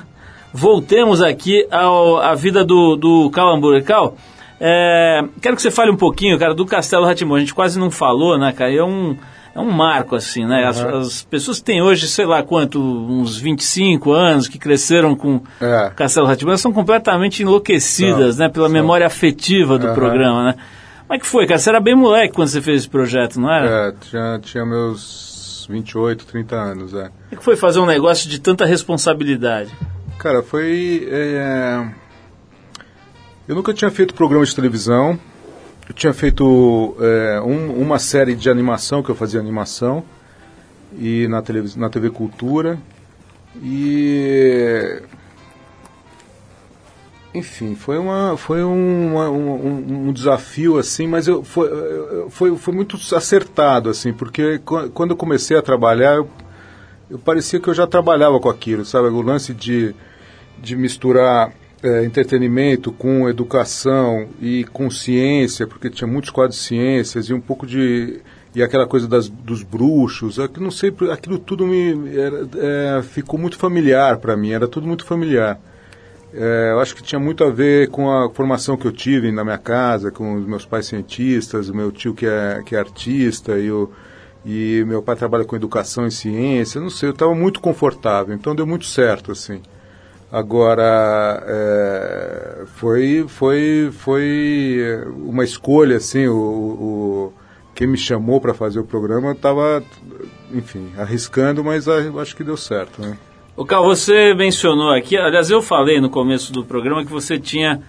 voltemos aqui ao, à vida do, do Cal Hamburger. Cal, é, quero que você fale um pouquinho, cara, do Castelo Ratimão. A gente quase não falou, né, cara? É um, é um marco, assim, né? As, as pessoas têm hoje, sei lá quanto, uns 25 anos, que cresceram com É. Castelo Ratimão, são completamente enlouquecidas, né? Pela memória afetiva do Aham. programa, né? Como é que foi, cara? Você era bem moleque quando você fez esse projeto, não era? É, tinha, tinha meus 28, 30 anos, é. Como é que foi fazer um negócio de tanta responsabilidade? Cara, foi. é, Eu nunca tinha feito programa de televisão. Eu tinha feito é, um- uma série de animação, que eu fazia animação, e na, televis... na TV Cultura. E. Enfim, foi, uma, foi um, uma- um, um- desafio, assim, mas eu, foi, foi, foi muito acertado, assim, porque qu- quando eu comecei a trabalhar, eu, eu parecia que eu já trabalhava com aquilo, sabe? O lance de, de misturar é, entretenimento com educação e com ciência, porque tinha muitos quadros de ciências e um pouco de. E aquela coisa das, dos bruxos, aquilo, não sei, aquilo tudo me era, é, ficou muito familiar para mim, era tudo muito familiar. É, eu acho que tinha muito a ver com a formação que eu tive na minha casa, com os meus pais cientistas, o meu tio que é, que é artista e, o, e meu pai trabalha com educação e ciência. Não sei, eu estava muito confortável, então deu muito certo assim. Agora é, foi foi foi uma escolha assim. O, o quem me chamou para fazer o programa estava, enfim, arriscando, mas eu acho que deu certo, né? O Cal, você mencionou aqui, aliás, eu falei no começo do programa que você tinha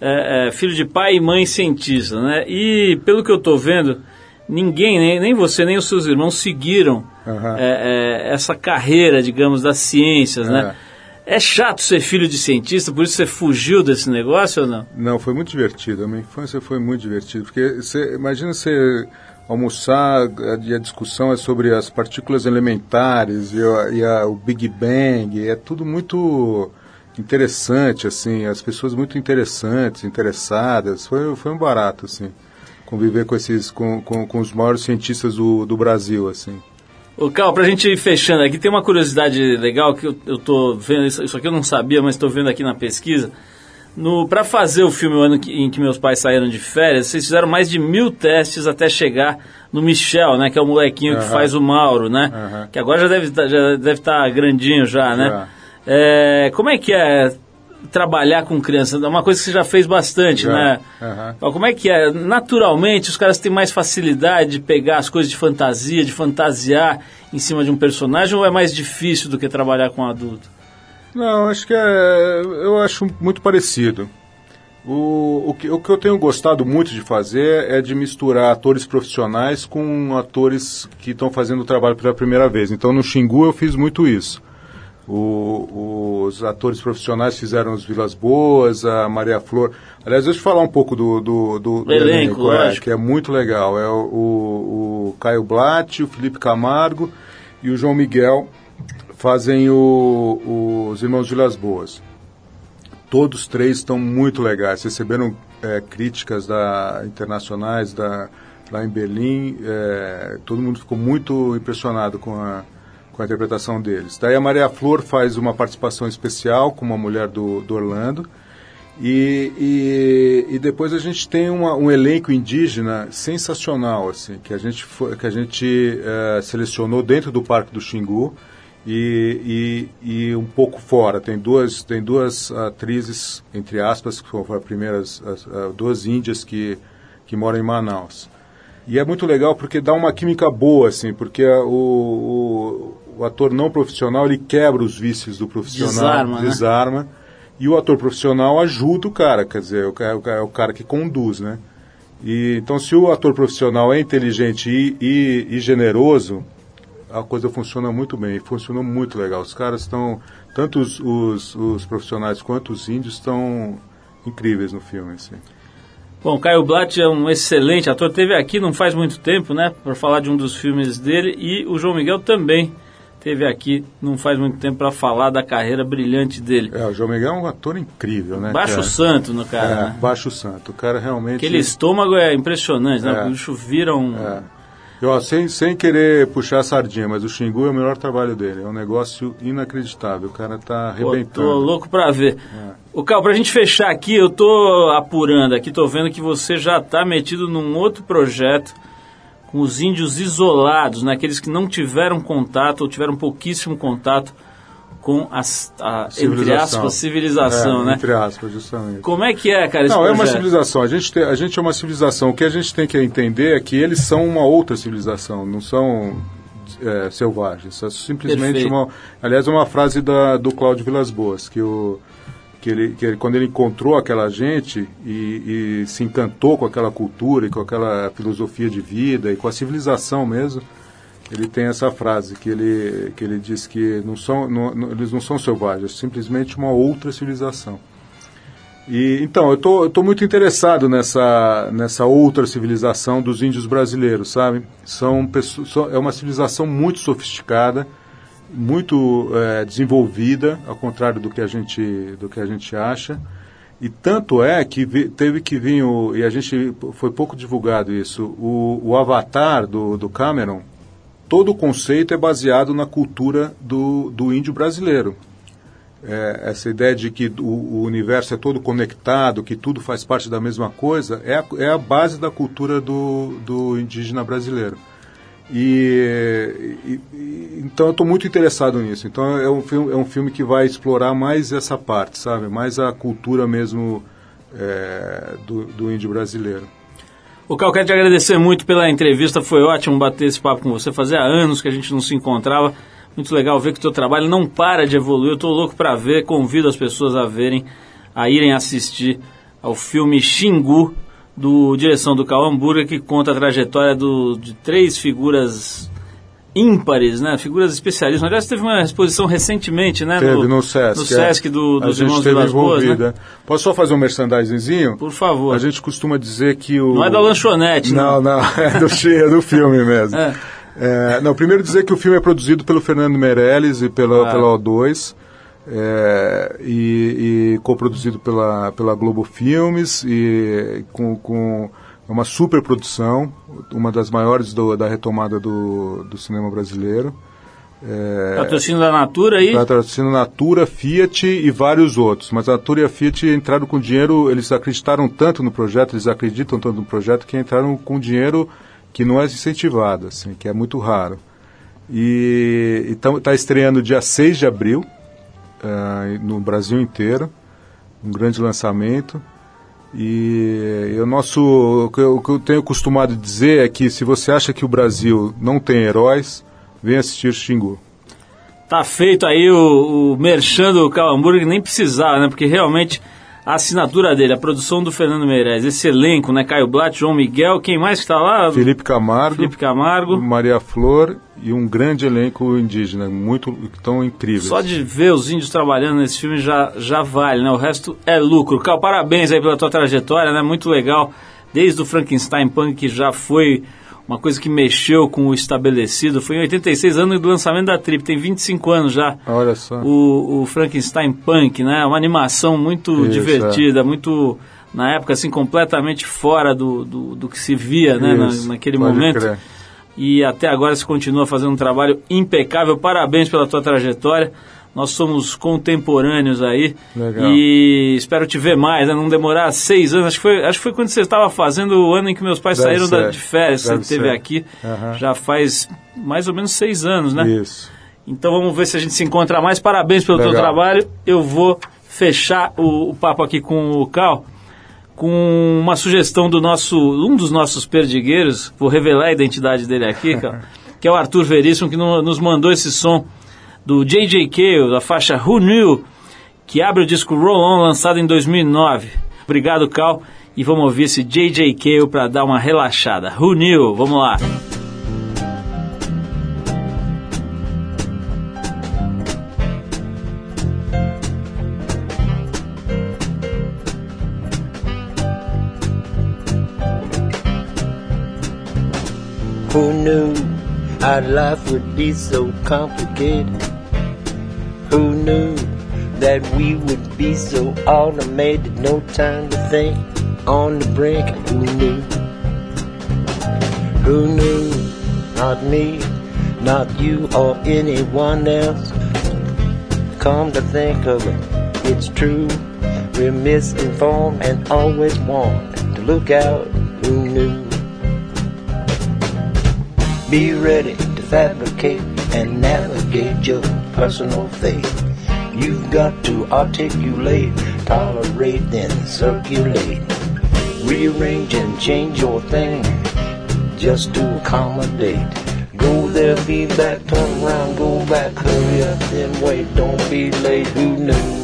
é, é, filho de pai e mãe cientista, né? E pelo que eu estou vendo, ninguém, nem, nem você, nem os seus irmãos seguiram Aham. é, é, essa carreira, digamos, das ciências, né? É chato ser filho de cientista, por isso você fugiu desse negócio ou não? Não, foi muito divertido. A minha infância foi muito divertida. Porque você, imagina você almoçar e a discussão é sobre as partículas elementares e, e a- o Big Bang. É tudo muito interessante, assim, as pessoas muito interessantes, interessadas. Foi, foi um barato, assim, conviver com esses, com, com, com os maiores cientistas do, do Brasil, assim. Ô, Cal, pra gente ir fechando aqui, tem uma curiosidade legal que eu, eu tô vendo, isso, isso aqui eu não sabia, mas tô vendo aqui na pesquisa. No, pra fazer o filme o ano que- em que meus pais saíram de férias, vocês fizeram mais de mil testes até chegar no Michel, né? Que é o molequinho que Aham. faz o Mauro, né? Aham. Que agora já deve tá- já deve estar grandinho já, né? É, como é que é trabalhar com criança? É uma coisa que você já fez bastante, Já. né? Ó, Como é que é? Naturalmente, os caras têm mais facilidade de pegar as coisas de fantasia, de fantasiar em cima de um personagem, ou é mais difícil do que trabalhar com um adulto? Não, acho que é. Eu acho muito parecido. O, o, que, o que eu tenho gostado muito de fazer é de misturar atores profissionais com atores que estão fazendo o trabalho pela primeira vez. Então, no Xingu eu fiz muito isso. O- os atores profissionais fizeram os Vilas Boas, a Maria Flor. Aliás, deixa eu falar um pouco do, do, do, do Elenco, é, lógico. que é muito legal. É o, o, o Caio Blatt, o Felipe Camargo e o João Miguel fazem o- os Irmãos Vilas Boas. Todos três estão muito legais. Receberam é, críticas da, internacionais da, lá em Berlim. é, todo mundo ficou muito impressionado com a, com a interpretação deles. Daí a Maria Flor faz uma participação especial com uma mulher do, do Orlando. E, e, e depois a gente tem uma- um elenco indígena sensacional, assim, que a gente, que a gente eh, selecionou dentro do Parque do Xingu e, e, e um pouco fora. Tem duas, tem duas atrizes, entre aspas, que foram as primeiras, as, ah, duas índias que, que moram em Manaus. E é muito legal porque dá uma química boa, assim, porque a- o, o, o ator não profissional ele quebra os vícios do profissional, Desarma, né? desarma e o ator profissional ajuda o cara, quer dizer, o é o cara que conduz, né? E, então, se o ator profissional é inteligente e, e generoso, a coisa funciona muito bem, e funcionou muito legal. Os caras estão, tanto os, os, os profissionais quanto os índios estão incríveis no filme, assim. Bom, Caio Blatt é um excelente ator, teve aqui não faz muito tempo, né, para falar de um dos filmes dele, e o João Miguel também teve aqui não faz muito tempo para falar da carreira brilhante dele. É, o João Miguel é um ator incrível, né? Baixo cara? santo no cara, É, né? Baixo Santo. O cara realmente. Aquele estômago é impressionante, né? É. O bicho vira um... É. E, ó, sem, sem querer puxar a sardinha, mas o Xingu é o melhor trabalho dele. É um negócio inacreditável. O cara tá Pô, arrebentando. tô louco pra ver. É. O Cal, pra gente fechar aqui, eu tô apurando aqui, tô vendo que você já tá metido num outro projeto com os índios isolados, né? Aqueles que não tiveram contato ou tiveram pouquíssimo contato com as, a, entre aspas, civilização, É, né? Entre aspas, justamente. Como é que é, cara, Não, é uma civilização. A gente, tem- a gente é uma civilização. O que a gente tem que entender é que eles são uma outra civilização, não são é, selvagens. É simplesmente Perfeito. uma. Aliás, é uma frase da, do Cláudio Vilas Boas, que, o, que, ele, que ele, quando ele encontrou aquela gente e, e se encantou com aquela cultura e com aquela filosofia de vida e com a civilização mesmo. Ele tem essa frase que ele, que ele diz que não são, não- não- eles não são selvagens, simplesmente uma outra civilização. E, então, eu tô, tô muito interessado nessa, nessa outra civilização dos índios brasileiros, sabe? São pessoas, é uma civilização muito sofisticada, muito eh, desenvolvida, ao contrário do que a gente, do que a gente acha. E tanto é que teve que vir, o, e a gente foi pouco divulgado isso, o, o avatar do, do Cameron, todo o conceito é baseado na cultura do, do índio brasileiro. É, essa ideia de que o, o universo é todo conectado, que tudo faz parte da mesma coisa, é a, é a base da cultura do, do indígena brasileiro. E, e- e- então eu estou muito interessado nisso. Então é um, filme, é um filme que vai explorar mais essa parte, sabe? Mais a cultura mesmo é, do, do índio brasileiro. O Cal, quero te agradecer muito pela entrevista, foi ótimo bater esse papo com você. Fazia anos que a gente não se encontrava. Muito legal ver que o teu trabalho não para de evoluir. Eu tô louco para ver, convido as pessoas a verem, a irem assistir ao filme Xingu, do direção do Cal Hamburger, que conta a trajetória do- de três figuras ímpares, né? Figuras especialistas. Aliás, teve uma exposição recentemente, né? Teve no Sesc. No é. Sesc do, a dos Irmãos Vilas Boas, né? é. Posso só fazer um merchandisingzinho? Por favor. A gente costuma dizer que o. Não é da lanchonete, Não, não, (laughs) é do, chi- é do filme mesmo. É. É, não, primeiro dizer que o filme é produzido pelo Fernando Meirelles e pela, Ah. pela O2. é, e, e coproduzido pela, pela Globo Filmes e com, com uma super produção, uma das maiores do- da retomada do, do cinema brasileiro. É, Patrocínio da Natura aí. Patrocínio Natura, Fiat e vários outros. Mas a Natura e a Fiat entraram com dinheiro, eles acreditaram tanto no projeto, eles acreditam tanto no projeto, que entraram com dinheiro que não é incentivado, assim, que é muito raro. E está estreando dia 6 de abril, ah, no Brasil inteiro, um grande lançamento. E, o nosso, o que, eu, tenho costumado dizer é que se você acha que o Brasil não tem heróis, vem assistir Xingu. Tá feito aí o, o merchan do Cal Hamburger, nem precisava, né? Porque realmente a assinatura dele, a produção do Fernando Meirelles, esse elenco, né? Caio Blatt, João Miguel, quem mais que tá lá? Felipe Camargo, Felipe Camargo. Maria Flor e um grande elenco indígena, muito tão incríveis. Só de ver os índios trabalhando nesse filme já, já vale, né? O resto é lucro. Cal, parabéns aí pela tua trajetória, né? Muito legal. Desde o Frankenstein Punk, que já foi uma coisa que mexeu com o estabelecido. Foi em 86 anos do lançamento da Trip, tem 25 anos já. Olha só. O, o Frankenstein Punk, né? Uma animação muito Isso, é. divertida, muito, na época, assim, completamente fora do, do, do que se via, né? Na- Isso, naquele pode momento. crer. E até agora você continua fazendo um trabalho impecável. Parabéns pela tua trajetória. Nós somos contemporâneos aí. Legal. E espero te ver mais, né? Não demorar seis anos. Acho que foi, acho que foi quando você estava fazendo o ano em que meus pais Deve saíram da- de férias. Deve você esteve aqui. Aham. Já faz mais ou menos seis anos, né? Isso. Então vamos ver se a gente se encontra mais. Parabéns pelo teu Legal. trabalho. Eu vou fechar o, o papo aqui com o Cal com uma sugestão do nosso, um dos nossos perdigueiros, vou revelar a identidade dele aqui, (laughs) que é o Arthur Veríssimo, que no- nos mandou esse som do J.J. Cale, da faixa Who Knew, que abre o disco Roll On, lançado em 2009. Obrigado, Cal, e vamos ouvir esse J.J. Cale para dar uma relaxada. Who Knew? Vamos lá. Who knew our life would be so complicated? Who knew that we would be so automated? No time to think on the brink. Who knew? Who knew? Not me, not you or anyone else. Come to think of it, it's true. We're misinformed and always warned to look out. Who knew? Be ready fabricate and navigate your personal fate. You've got to articulate, tolerate, then circulate. Rearrange and change your thing just to accommodate. Go there, feedback, turn around, go back, hurry up, then wait, don't be late. Who knew?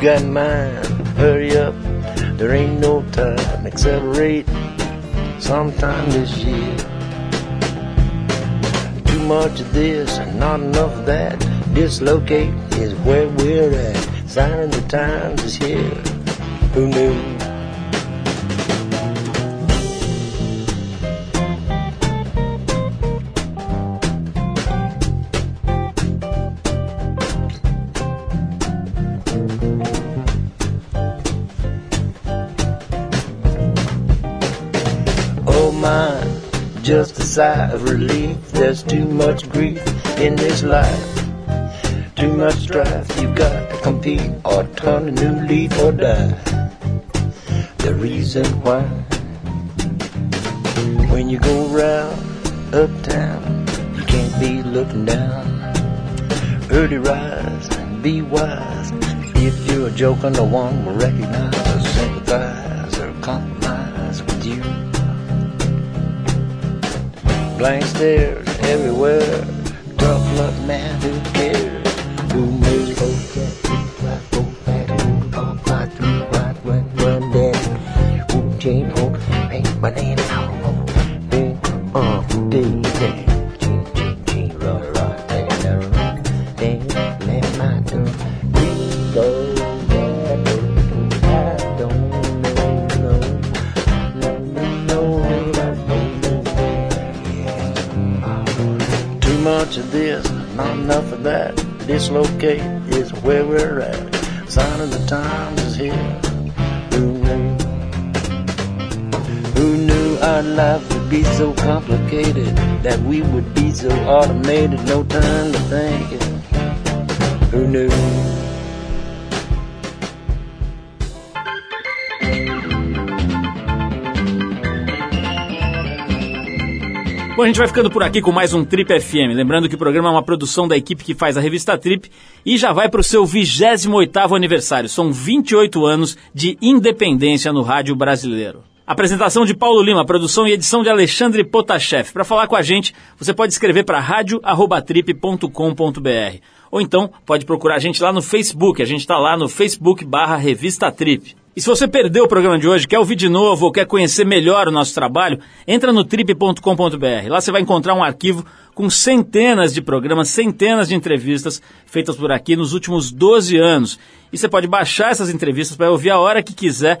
Got mine. Hurry up, there ain't no time. Accelerate sometime this year. Too much of this and not enough of that. Dislocate is where we're at. Sign of the times is here. Who knew? Sigh of relief. There's too much grief in this life. Too much strife, you got to compete or turn a new leaf or die. The reason why, when you go round uptown, you can't be looking down. Early rise, and be wise. If you're a joker, no one will recognize or sympathize or compromise Blank stares everywhere. Tough luck, man, who cares? Enough of that. Dislocate is where we're at. Sign of the times is here. Who knew? Who knew our life would be so complicated? That we would be so automated, no time to think. Who knew? Bom, a gente vai ficando por aqui com mais um Trip FM. Lembrando que o programa é uma produção da equipe que faz a revista Trip e já vai para o seu 28º aniversário. São 28 anos de independência no rádio brasileiro. Apresentação de Paulo Lima, produção e edição de Alexandre Potashev. Para falar com a gente, você pode escrever para radio@trip.com.br ou então pode procurar a gente lá no Facebook. A gente está lá no Facebook barra Revista Trip. E se você perdeu o programa de hoje, quer ouvir de novo ou quer conhecer melhor o nosso trabalho, entra no trip.com.br. Lá você vai encontrar um arquivo com centenas de programas, centenas de entrevistas feitas por aqui nos últimos 12 anos. E você pode baixar essas entrevistas para ouvir a hora que quiser,